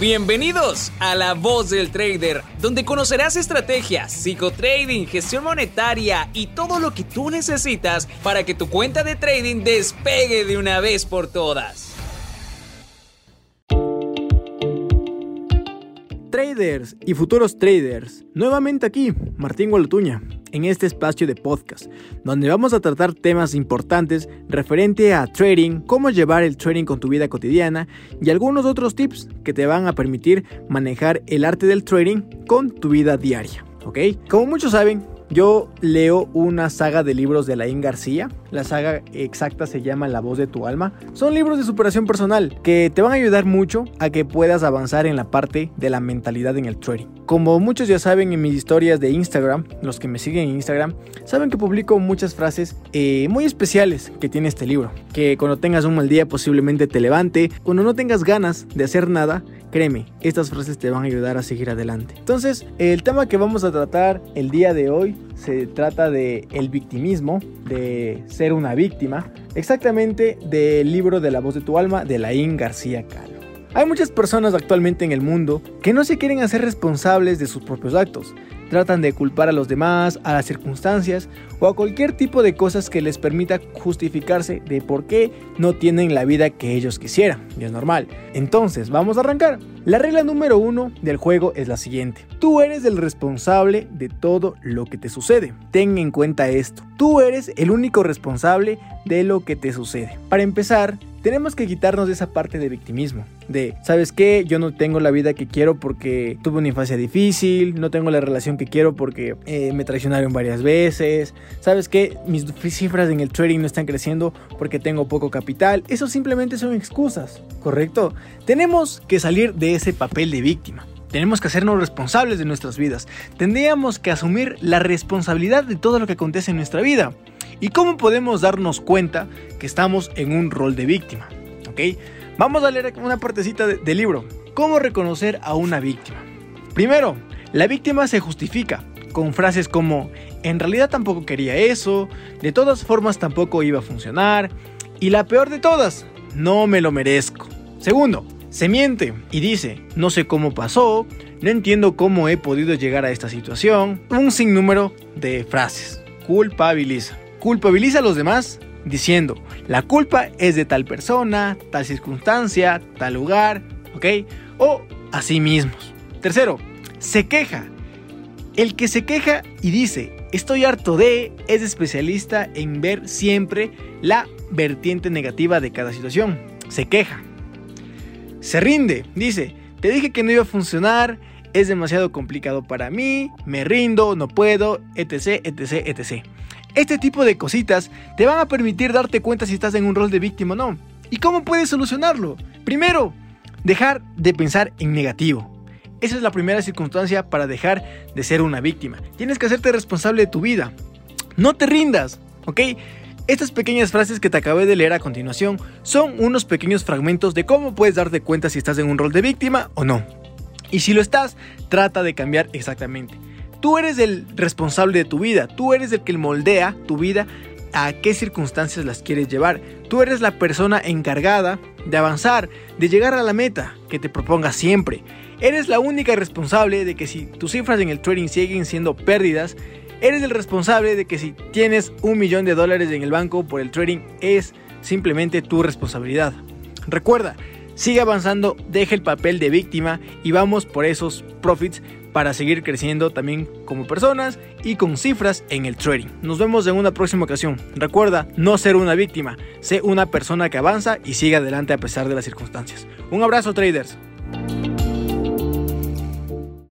Bienvenidos a La Voz del Trader, donde conocerás estrategias, psicotrading, gestión monetaria y todo lo que tú necesitas para que tu cuenta de trading despegue de una vez por todas. Traders y futuros traders, nuevamente aquí, Martín Gualotuña, en este espacio de podcast, donde vamos a tratar temas importantes referente a trading, cómo llevar el trading con tu vida cotidiana y algunos otros tips que te van a permitir manejar el arte del trading con tu vida diaria. ¿Ok? Como muchos saben, yo leo una saga de libros de Laín García. La saga exacta se llama La voz de tu alma. Son libros de superación personal que te van a ayudar mucho a que puedas avanzar en la parte de la mentalidad en el trading. Como muchos ya saben en mis historias de Instagram, los que me siguen en Instagram, saben que publico muchas frases eh, muy especiales que tiene este libro. Que cuando tengas un mal día posiblemente te levante, cuando no tengas ganas de hacer nada, Créeme, estas frases te van a ayudar a seguir adelante. Entonces, el tema que vamos a tratar el día de hoy se trata de el victimismo, de ser una víctima, exactamente del libro de la voz de tu alma de Laín García Calo. Hay muchas personas actualmente en el mundo que no se quieren hacer responsables de sus propios actos. Tratan de culpar a los demás, a las circunstancias o a cualquier tipo de cosas que les permita justificarse de por qué no tienen la vida que ellos quisieran. Y es normal. Entonces, vamos a arrancar. La regla número uno del juego es la siguiente. Tú eres el responsable de todo lo que te sucede. Ten en cuenta esto. Tú eres el único responsable de lo que te sucede. Para empezar, tenemos que quitarnos de esa parte de victimismo. De, ¿sabes qué? Yo no tengo la vida que quiero porque tuve una infancia difícil, no tengo la relación que quiero porque eh, me traicionaron varias veces. ¿Sabes qué? Mis cifras en el trading no están creciendo porque tengo poco capital. Eso simplemente son excusas, ¿correcto? Tenemos que salir de ese papel de víctima. Tenemos que hacernos responsables de nuestras vidas. Tendríamos que asumir la responsabilidad de todo lo que acontece en nuestra vida. ¿Y cómo podemos darnos cuenta que estamos en un rol de víctima? ¿Ok? Vamos a leer una partecita del libro. ¿Cómo reconocer a una víctima? Primero, la víctima se justifica con frases como, en realidad tampoco quería eso, de todas formas tampoco iba a funcionar, y la peor de todas, no me lo merezco. Segundo, se miente y dice, no sé cómo pasó, no entiendo cómo he podido llegar a esta situación, un sinnúmero de frases. Culpabiliza. Culpabiliza a los demás diciendo, la culpa es de tal persona, tal circunstancia, tal lugar, ¿ok? O a sí mismos. Tercero, se queja. El que se queja y dice, estoy harto de, es especialista en ver siempre la vertiente negativa de cada situación. Se queja. Se rinde, dice, te dije que no iba a funcionar, es demasiado complicado para mí, me rindo, no puedo, etc, etc, etc. Este tipo de cositas te van a permitir darte cuenta si estás en un rol de víctima o no. ¿Y cómo puedes solucionarlo? Primero, dejar de pensar en negativo. Esa es la primera circunstancia para dejar de ser una víctima. Tienes que hacerte responsable de tu vida. No te rindas, ¿ok? Estas pequeñas frases que te acabé de leer a continuación son unos pequeños fragmentos de cómo puedes darte cuenta si estás en un rol de víctima o no. Y si lo estás, trata de cambiar exactamente. Tú eres el responsable de tu vida, tú eres el que moldea tu vida a qué circunstancias las quieres llevar. Tú eres la persona encargada de avanzar, de llegar a la meta que te propongas siempre. Eres la única responsable de que si tus cifras en el trading siguen siendo pérdidas, eres el responsable de que si tienes un millón de dólares en el banco por el trading es simplemente tu responsabilidad. Recuerda, sigue avanzando, deja el papel de víctima y vamos por esos profits para seguir creciendo también como personas y con cifras en el trading. Nos vemos en una próxima ocasión. Recuerda, no ser una víctima, sé una persona que avanza y sigue adelante a pesar de las circunstancias. Un abrazo traders.